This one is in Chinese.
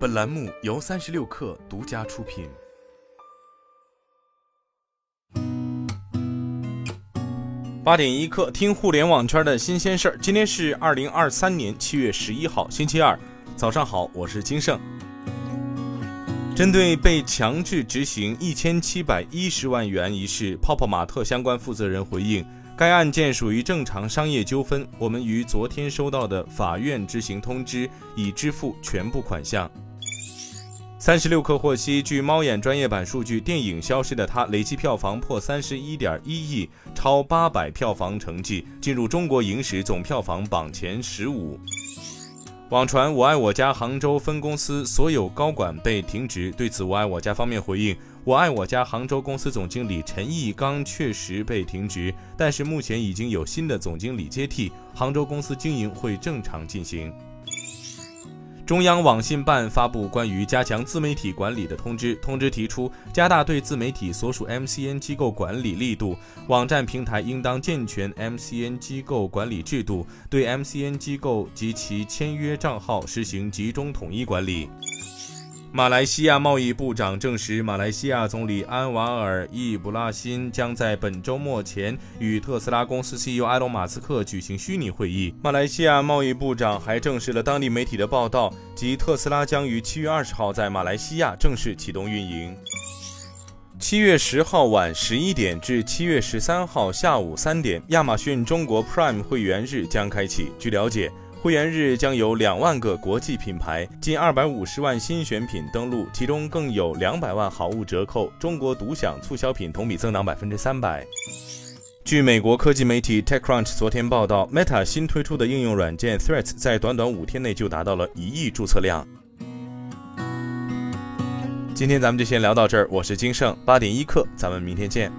本栏目由三十六氪独家出品。八点一刻，听互联网圈的新鲜事儿。今天是二零二三年七月十一号，星期二，早上好，我是金盛。针对被强制执行一千七百一十万元一事，泡泡玛特相关负责人回应。该案件属于正常商业纠纷，我们于昨天收到的法院执行通知已支付全部款项。三十六氪获悉，据猫眼专业版数据，电影《消失的她》累计票房破三十一点一亿，超八百票房成绩，进入中国影史总票房榜前十五。网传我爱我家杭州分公司所有高管被停职，对此我爱我家方面回应：我爱我家杭州公司总经理陈义刚确实被停职，但是目前已经有新的总经理接替，杭州公司经营会正常进行。中央网信办发布关于加强自媒体管理的通知，通知提出加大对自媒体所属 MCN 机构管理力度，网站平台应当健全 MCN 机构管理制度，对 MCN 机构及其签约账号实行集中统一管理。马来西亚贸易部长证实，马来西亚总理安瓦尔·易卜拉欣将在本周末前与特斯拉公司 CEO 埃隆·马斯克举行虚拟会议。马来西亚贸易部长还证实了当地媒体的报道，即特斯拉将于七月二十号在马来西亚正式启动运营。七月十号晚十一点至七月十三号下午三点，亚马逊中国 Prime 会员日将开启。据了解。会员日将有两万个国际品牌，近二百五十万新选品登陆，其中更有两百万好物折扣。中国独享促销品同比增长百分之三百。据美国科技媒体 TechCrunch 昨天报道，Meta 新推出的应用软件 Threads 在短短五天内就达到了一亿注册量。今天咱们就先聊到这儿，我是金盛，八点一刻，咱们明天见。